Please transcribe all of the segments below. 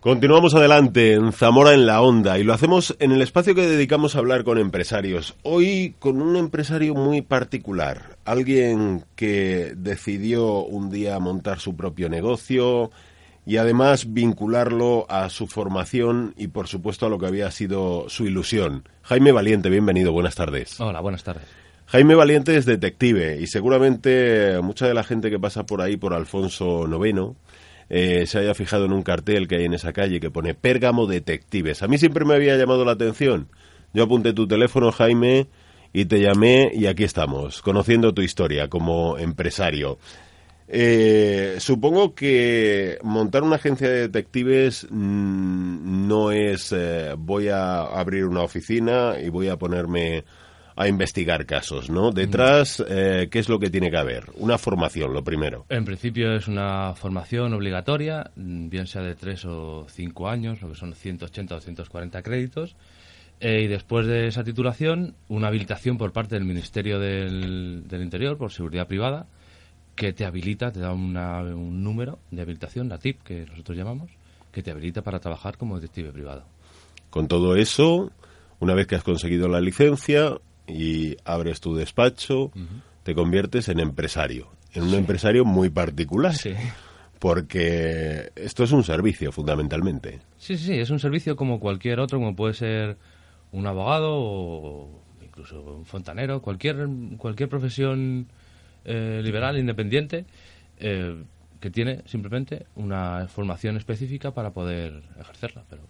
Continuamos adelante en Zamora en la Onda y lo hacemos en el espacio que dedicamos a hablar con empresarios. Hoy con un empresario muy particular, alguien que decidió un día montar su propio negocio y además vincularlo a su formación y por supuesto a lo que había sido su ilusión. Jaime Valiente, bienvenido, buenas tardes. Hola, buenas tardes. Jaime Valiente es detective y seguramente mucha de la gente que pasa por ahí por Alfonso IX eh, se haya fijado en un cartel que hay en esa calle que pone Pérgamo Detectives. A mí siempre me había llamado la atención. Yo apunté tu teléfono, Jaime, y te llamé y aquí estamos, conociendo tu historia como empresario. Eh, supongo que montar una agencia de detectives mm, no es eh, voy a abrir una oficina y voy a ponerme a investigar casos, ¿no? Detrás, eh, ¿qué es lo que tiene que haber? Una formación, lo primero. En principio es una formación obligatoria, mm, bien sea de tres o cinco años, lo que son 180 o 240 créditos. Eh, y después de esa titulación, una habilitación por parte del Ministerio del, del Interior, por seguridad privada, que te habilita, te da una- un número de habilitación, la TIP, que nosotros llamamos, que te habilita para trabajar como detective privado. Con todo eso, una vez que has conseguido la licencia y abres tu despacho, te conviertes en empresario, en un empresario muy particular. Sí. Porque esto es un servicio, fundamentalmente. Sí, sí, sí, es un servicio como cualquier otro, como puede ser un abogado o incluso un fontanero, cualquier, cualquier profesión eh, liberal, independiente, eh, que tiene simplemente una formación específica para poder ejercerla. Pero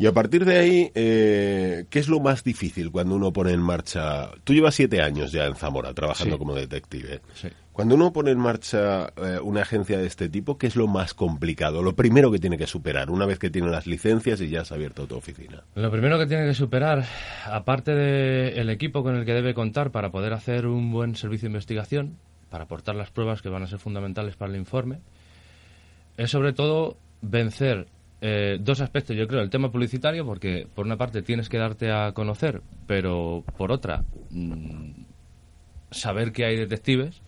Y a partir de ahí, eh, ¿qué es lo más difícil cuando uno pone en marcha? Tú llevas siete años ya en Zamora trabajando Sí. como detective. sí. Cuando uno pone en marcha eh, una agencia de este tipo, ¿qué es lo más complicado? Lo primero que tiene que superar una vez que tiene las licencias y ya has abierto tu oficina. Lo primero que tiene que superar, aparte del equipo con el que debe contar para poder hacer un buen servicio de investigación, para aportar las pruebas que van a ser fundamentales para el informe, es sobre todo vencer eh, dos aspectos, yo creo, el tema publicitario, porque por una parte tienes que darte a conocer, pero por otra, mm, saber que hay detectives,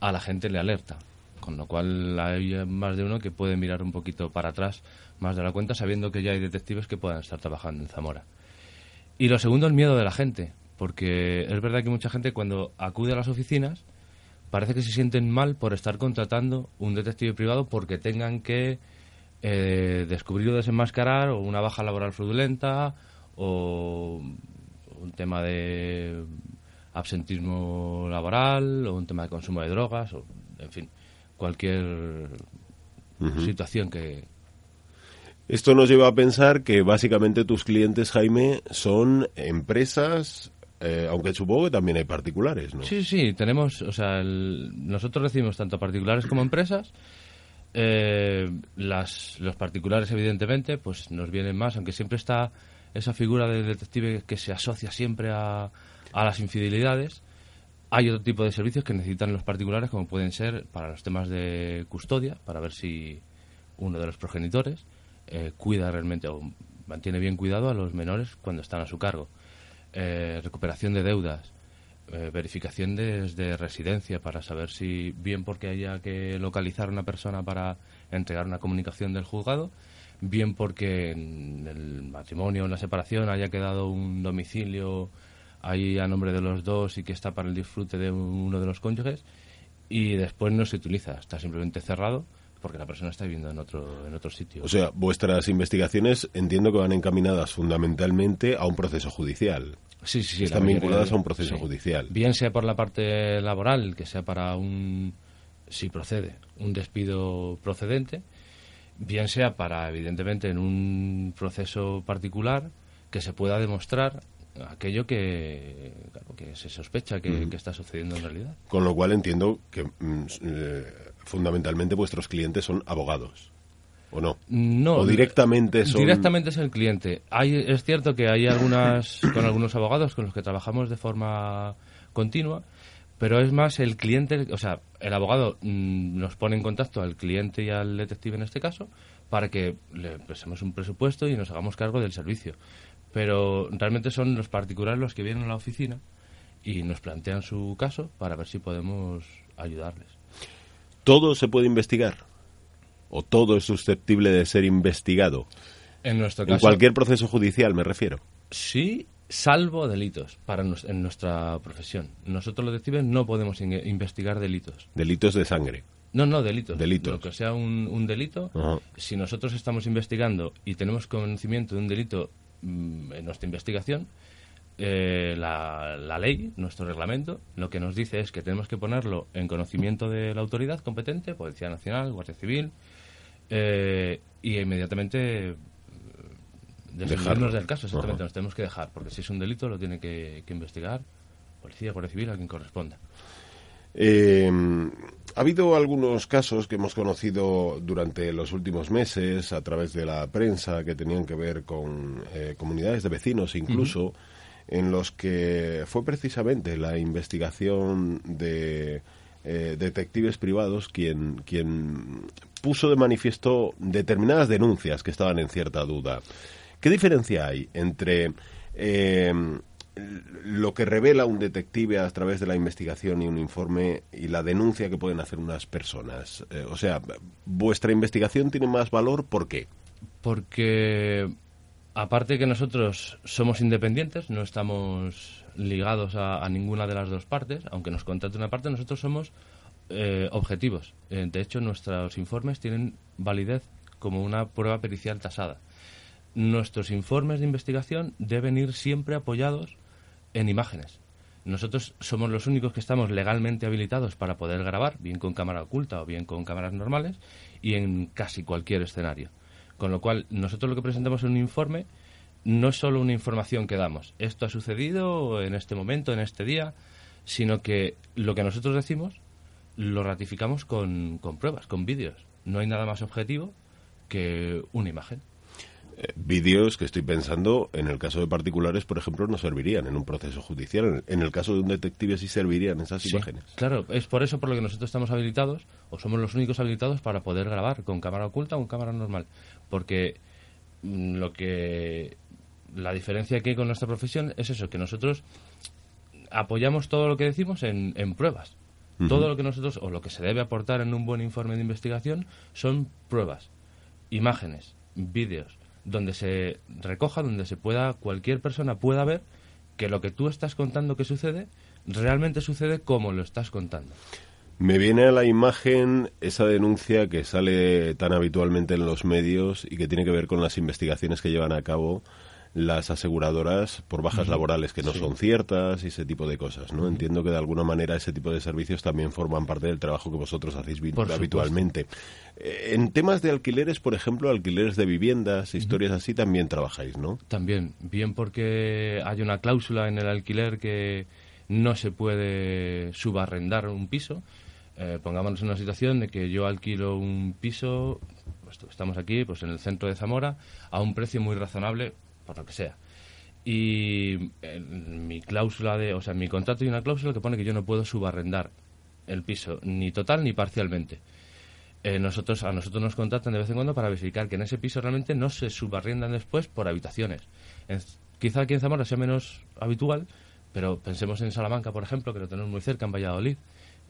a la gente le alerta. Con lo cual hay más de uno que puede mirar un poquito para atrás, más de la cuenta, sabiendo que ya hay detectives que puedan estar trabajando en Zamora. Y lo segundo, el miedo de la gente, porque es verdad que mucha gente cuando acude a las oficinas parece que se sienten mal por estar contratando un detective privado porque tengan que eh, descubrir o desenmascarar o una baja laboral fraudulenta o un tema de absentismo laboral o un tema de consumo de drogas o en fin cualquier situación que Esto nos lleva a pensar que básicamente tus clientes, Jaime, son empresas, eh, aunque supongo que también hay particulares, ¿no? Sí, sí, tenemos, o sea, el- nosotros recibimos tanto particulares como empresas. Eh, las, los particulares, evidentemente, pues nos vienen más, aunque siempre está esa figura del detective que se asocia siempre a, a las infidelidades. Hay otro tipo de servicios que necesitan los particulares, como pueden ser para los temas de custodia, para ver si uno de los progenitores eh, cuida realmente o mantiene bien cuidado a los menores cuando están a su cargo. Eh, recuperación de deudas, eh, verificación de, de residencia para saber si bien porque haya que localizar a una persona para entregar una comunicación del juzgado, bien porque en el matrimonio o en la separación haya quedado un domicilio ahí a nombre de los dos y que está para el disfrute de uno de los cónyuges y después no se utiliza, está simplemente cerrado porque la persona está viviendo en otro en otro sitio. O sea, vuestras investigaciones entiendo que van encaminadas fundamentalmente a un proceso judicial. Sí, sí, sí. Están mayoría vinculadas a un proceso sí. judicial. Bien sea por la parte laboral, que sea para un, si procede, un despido procedente, bien sea para, evidentemente, en un proceso particular que se pueda demostrar aquello que, claro, que se sospecha que, que está sucediendo en realidad. Con lo cual entiendo que mm, eh, fundamentalmente vuestros clientes son abogados. ¿O no? No. ¿O directamente son... Directamente es el cliente. Hay, es cierto que hay algunas, con algunos abogados con los que trabajamos de forma continua, pero es más el cliente, o sea, el abogado mm, nos pone en contacto al cliente y al detective en este caso para que le presemos un presupuesto y nos hagamos cargo del servicio. Pero realmente son los particulares los que vienen a la oficina y nos plantean su caso para ver si podemos ayudarles. ¿Todo se puede investigar? ¿O todo es susceptible de ser investigado? En nuestro caso. En cualquier proceso judicial, me refiero. Sí, salvo delitos para en nuestra profesión. Nosotros los detectives no podemos investigar delitos. Delitos de sangre. No, no, delitos. Delitos. Lo que sea un, delito, si nosotros estamos investigando y tenemos conocimiento de un delito mm, en nuestra investigación, eh, la, la, ley, nuestro reglamento, lo que nos dice es que tenemos que ponerlo en conocimiento de la autoridad competente, Policía Nacional, Guardia Civil, eh, y inmediatamente mm, dejarnos del caso, exactamente, nos tenemos que dejar, porque si es un delito lo tiene que, que investigar Policía, Guardia Civil, a quien corresponda. Eh, ha habido algunos casos que hemos conocido durante los últimos meses a través de la prensa que tenían que ver con eh, comunidades de vecinos incluso, en los que fue precisamente la investigación de eh, detectives privados quien, quien puso de manifiesto determinadas denuncias que estaban en cierta duda. ¿Qué diferencia hay entre eh, lo que revela un detective a través de la investigación y un informe y la denuncia que pueden hacer unas personas. Eh, o sea, vuestra investigación tiene más valor, ¿por qué? Porque aparte que nosotros somos independientes, no estamos ligados a, ninguna de las dos partes, aunque nos contrate una parte, nosotros somos eh, objetivos. Eh, de hecho, nuestros informes tienen validez como una prueba pericial tasada. Nuestros informes de investigación deben ir siempre apoyados en imágenes. Nosotros somos los únicos que estamos legalmente habilitados para poder grabar, bien con cámara oculta o bien con cámaras normales, y en casi cualquier escenario. Con lo cual, nosotros lo que presentamos en un informe no es solo una información que damos, esto ha sucedido en este momento, en este día, sino que lo que nosotros decimos lo ratificamos con, con pruebas, con vídeos. No hay nada más objetivo que una imagen. Vídeos que estoy pensando, en el caso de particulares, por ejemplo, no servirían en un proceso judicial. En el caso de un detective sí servirían esas imágenes. Claro, es por eso por lo que nosotros estamos habilitados, o somos los únicos habilitados para poder grabar con cámara oculta o con cámara normal. Porque mm, lo que. La diferencia que hay con nuestra profesión es eso, que nosotros apoyamos todo lo que decimos en, pruebas. Todo lo que nosotros, o lo que se debe aportar en un buen informe de investigación, son pruebas, imágenes, vídeos, donde se recoja, donde se pueda, cualquier persona pueda ver que lo que tú estás contando que sucede, realmente sucede como lo estás contando. Me viene a la imagen esa denuncia que sale tan habitualmente en los medios y que tiene que ver con las investigaciones que llevan a cabo las aseguradoras por bajas laborales que no son ciertas y ese tipo de cosas, ¿no? Entiendo que de alguna manera ese tipo de servicios también forman parte del trabajo que vosotros hacéis habitualmente. Eh, en temas de alquileres, por ejemplo, alquileres de viviendas, historias así, también trabajáis, ¿no? También, bien porque hay una cláusula en el alquiler que no se puede subarrendar un piso. Eh, pongámonos en una situación de que yo alquilo un piso, pues, estamos aquí, pues en el centro de Zamora, a un precio muy razonable, por lo que sea. Y en mi cláusula de, o sea, mi contrato hay una cláusula que pone que yo no puedo subarrendar el piso, ni total ni parcialmente. Eh, nosotros a nosotros nos contratan de vez en cuando para verificar que en ese piso realmente no se subarriendan después por habitaciones. quizá aquí en Zamora sea menos habitual, pero pensemos en Salamanca, por ejemplo, que lo tenemos muy cerca, en Valladolid,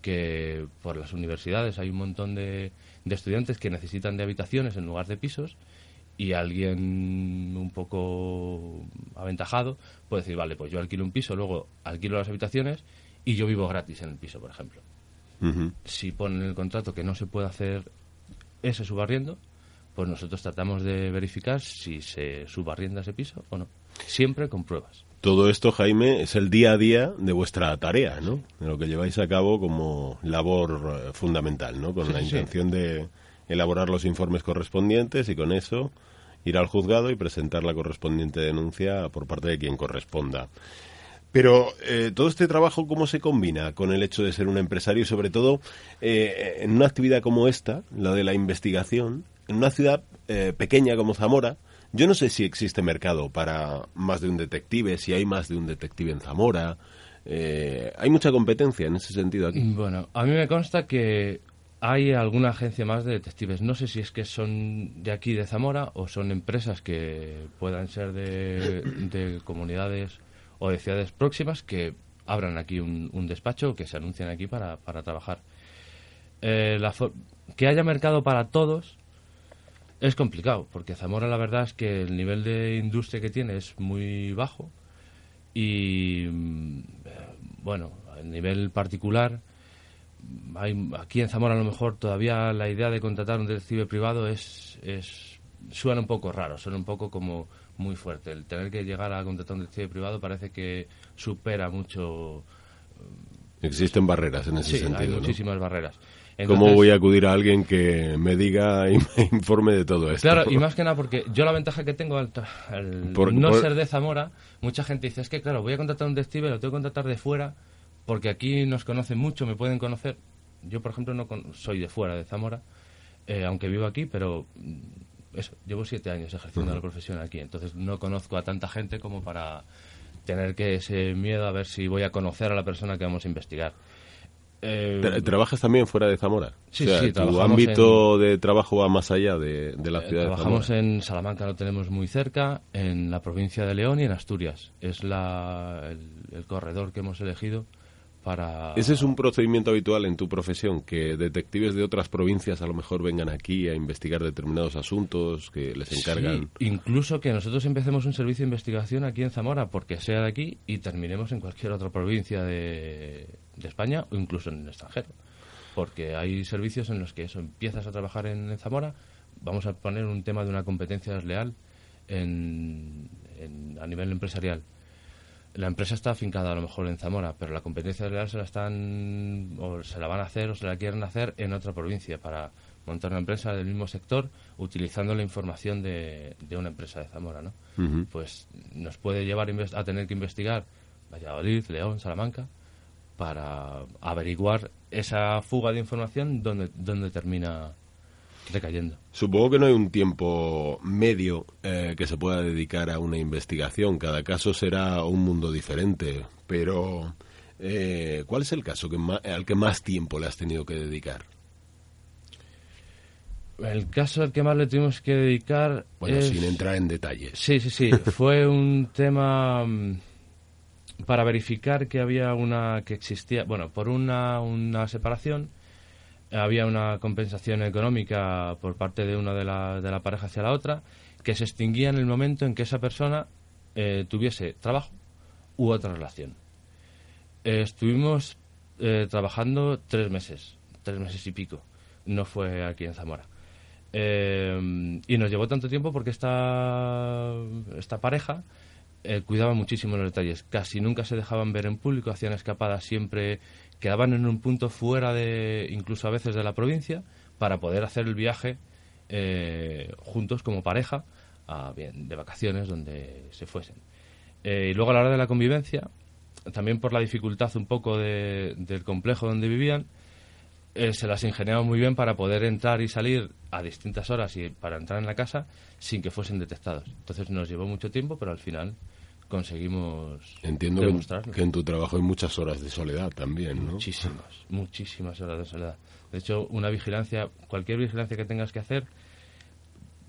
que por las universidades hay un montón de, de estudiantes que necesitan de habitaciones en lugar de pisos y alguien un poco aventajado puede decir, vale, pues yo alquilo un piso, luego alquilo las habitaciones y yo vivo gratis en el piso, por ejemplo. Si ponen en el contrato que no se puede hacer ese subarriendo, pues nosotros tratamos de verificar si se subarrienda ese piso o no. Siempre con pruebas. Todo esto, Jaime, es el día a día de vuestra tarea, ¿no? De lo que lleváis a cabo como labor eh, fundamental, ¿no? Con la intención de elaborar los informes correspondientes y con eso ir al juzgado y presentar la correspondiente denuncia por parte de quien corresponda. Pero eh, todo este trabajo, ¿cómo se combina con el hecho de ser un empresario y sobre todo eh, en una actividad como esta, la de la investigación, en una ciudad eh, pequeña como Zamora, yo no sé si existe mercado para más de un detective, si hay más de un detective en Zamora. Eh, hay mucha competencia en ese sentido aquí. Bueno, a mí me consta que hay alguna agencia más de detectives. No sé si es que son de aquí, de Zamora, o son empresas que puedan ser de, comunidades o de ciudades próximas que abran aquí un, despacho, que se anuncien aquí para, para trabajar. Eh, que haya mercado para todos es complicado, porque Zamora la verdad es que el nivel de industria que tiene es muy bajo y, mm, bueno, a nivel particular hay, aquí en Zamora a lo mejor todavía la idea de contratar un detective privado es, es suena un poco raro, suena un poco como muy fuerte. El tener que llegar a contratar un detective privado parece que supera mucho. Existen barreras en ese sentido. Hay muchísimas barreras. ¿Cómo voy a acudir a alguien que me diga y me informe de todo esto? Claro, y más que nada porque yo la ventaja que tengo al, no ser de Zamora, mucha gente dice, es que claro, voy a contratar a un detective, lo tengo que contratar de fuera porque aquí nos conocen mucho, me pueden conocer. Yo, por ejemplo, no soy de fuera de Zamora, eh, aunque vivo aquí, pero mm, eso, llevo siete años ejerciendo la profesión aquí, entonces no conozco a tanta gente como para tener que ese miedo a ver si voy a conocer a la persona que vamos a investigar. Eh, ¿Trabajas también fuera de Zamora? Sí, sí, ¿Tu ámbito de trabajo va más allá de, la ciudad de Zamora? Trabajamos en Salamanca, lo tenemos muy cerca, en la provincia de León y en Asturias. Es la, el corredor que hemos elegido ¿Ese es un procedimiento habitual en tu profesión? Que detectives de otras provincias a lo mejor vengan aquí a investigar determinados asuntos que les encargan. incluso que nosotros empecemos un servicio de investigación aquí en Zamora, porque sea de aquí, y terminemos en cualquier otra provincia de, España o incluso en el extranjero. Porque hay servicios en los que eso empiezas a trabajar en, Zamora, vamos a poner un tema de una competencia desleal a nivel empresarial la empresa está afincada a lo mejor en Zamora, pero la competencia real se la están o se la van a hacer o se la quieren hacer en otra provincia para montar una empresa del mismo sector utilizando la información de, una empresa de Zamora, ¿no? Pues nos puede llevar a tener que investigar Valladolid, León, Salamanca para averiguar esa fuga de información donde, donde termina decayendo. Supongo que no hay un tiempo medio eh, que se pueda dedicar a una investigación. Cada caso será un mundo diferente. Pero, eh, ¿cuál es el caso que al que más tiempo le has tenido que dedicar? El caso al que más le tuvimos que dedicar. Bueno, sin entrar en detalles. Sí, sí, sí. Fue un tema mm, para verificar que había una. que existía. Bueno, por una, una separación había una compensación económica por parte de una de la, de la pareja hacia la otra que se extinguía en el momento en que esa persona eh, tuviese trabajo u otra relación. Eh, estuvimos eh, trabajando tres meses, tres meses y pico. No fue aquí en Zamora. y nos llevó tanto tiempo porque esta, esta pareja cuidaba muchísimo los detalles. Casi nunca se dejaban ver en público, hacían escapadas siempre quedaban en un punto fuera de, incluso a veces de la provincia, para poder hacer el viaje eh, juntos como pareja, a, bien, de vacaciones donde se fuesen. Eh, y luego a la hora de la convivencia, también por la dificultad un poco del complejo donde vivían, eh, se las ingeniaban muy bien para poder entrar y salir a distintas horas y para entrar en la casa sin que fuesen detectados. Entonces nos llevó mucho tiempo, pero al final conseguimos Entiendo que en tu trabajo hay muchas horas de soledad también, ¿no? Muchísimas, muchísimas horas de soledad. De hecho, una vigilancia, cualquier vigilancia que tengas que hacer,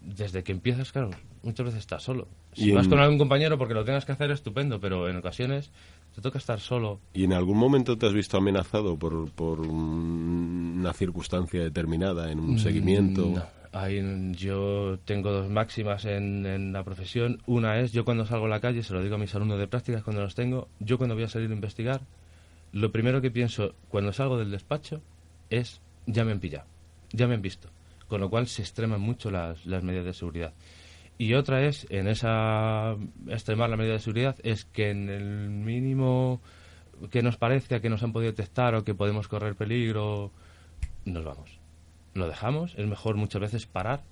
desde que empiezas, claro, muchas veces estás solo. Si vas con algún compañero porque lo tengas que hacer, estupendo, pero en ocasiones te toca estar solo. ¿Y en algún momento te has visto amenazado por, por una circunstancia determinada, en un mm, seguimiento? yo tengo dos máximas en, la profesión. Una es, yo cuando salgo a la calle, se lo digo a mis alumnos de prácticas cuando los tengo, yo cuando voy a salir a investigar, lo primero que pienso cuando salgo del despacho es, ya me han pillado, ya me han visto. Con lo cual se extreman mucho las, las medidas de seguridad. Y otra es, en esa extremar la medida de seguridad, es que en el mínimo que nos parezca que nos han podido detectar o que podemos correr peligro, nos vamos lo dejamos, es mejor muchas veces parar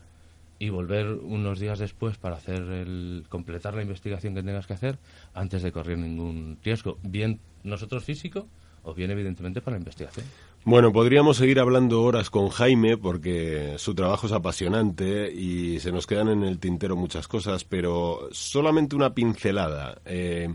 y volver unos días después para hacer el completar la investigación que tengas que hacer antes de correr ningún riesgo, bien nosotros físico o bien evidentemente para la investigación. Bueno, podríamos seguir hablando horas con Jaime porque su trabajo es apasionante y se nos quedan en el tintero muchas cosas, pero solamente una pincelada. Eh,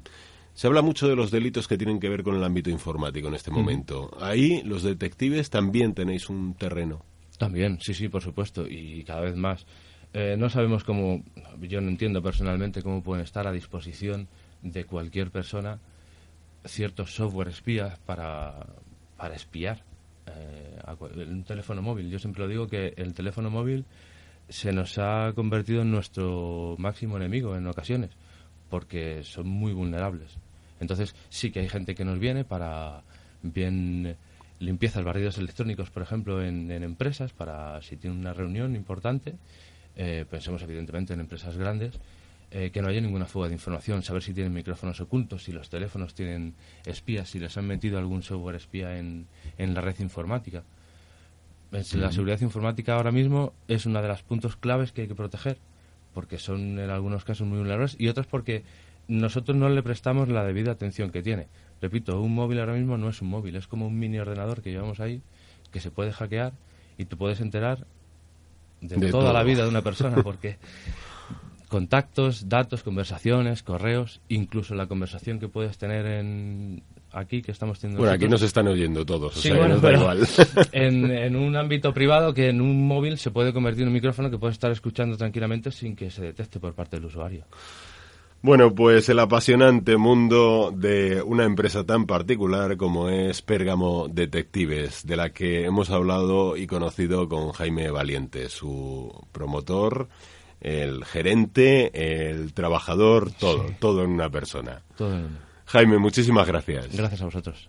se habla mucho de los delitos que tienen que ver con el ámbito informático en este momento. Ahí los detectives también tenéis un terreno. También, sí, sí, por supuesto, y cada vez más. Eh, no sabemos cómo, yo no entiendo personalmente cómo pueden estar a disposición de cualquier persona ciertos software espías para, para espiar eh, un teléfono móvil. Yo siempre lo digo que el teléfono móvil se nos ha convertido en nuestro máximo enemigo en ocasiones, porque son muy vulnerables. Entonces sí que hay gente que nos viene para bien limpiezas, barridos electrónicos, por ejemplo, en, empresas, para si tiene una reunión importante, eh, pensemos evidentemente en empresas grandes, eh, que no haya ninguna fuga de información, saber si tienen micrófonos ocultos, si los teléfonos tienen espías, si les han metido algún software espía en, en la red informática. La seguridad informática ahora mismo es uno de los puntos claves que hay que proteger, porque son en algunos casos muy vulnerables y otros porque nosotros no le prestamos la debida atención que tiene. Repito, un móvil ahora mismo no es un móvil, es como un mini ordenador que llevamos ahí, que se puede hackear y tú puedes enterar de, toda la vida de una persona, porque contactos, datos, conversaciones, correos, incluso la conversación que puedes tener en aquí que estamos teniendo. Bueno, aquí nos están oyendo todos, o sea, nos da igual. En, en, un ámbito privado que en un móvil se puede convertir en un micrófono que puedes estar escuchando tranquilamente sin que se detecte por parte del usuario. Bueno, pues el apasionante mundo de una empresa tan particular como es Pérgamo Detectives, de la que hemos hablado y conocido con Jaime Valiente, su promotor, el gerente, el trabajador, todo, todo en una persona. Jaime, muchísimas gracias. Gracias a vosotros.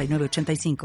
85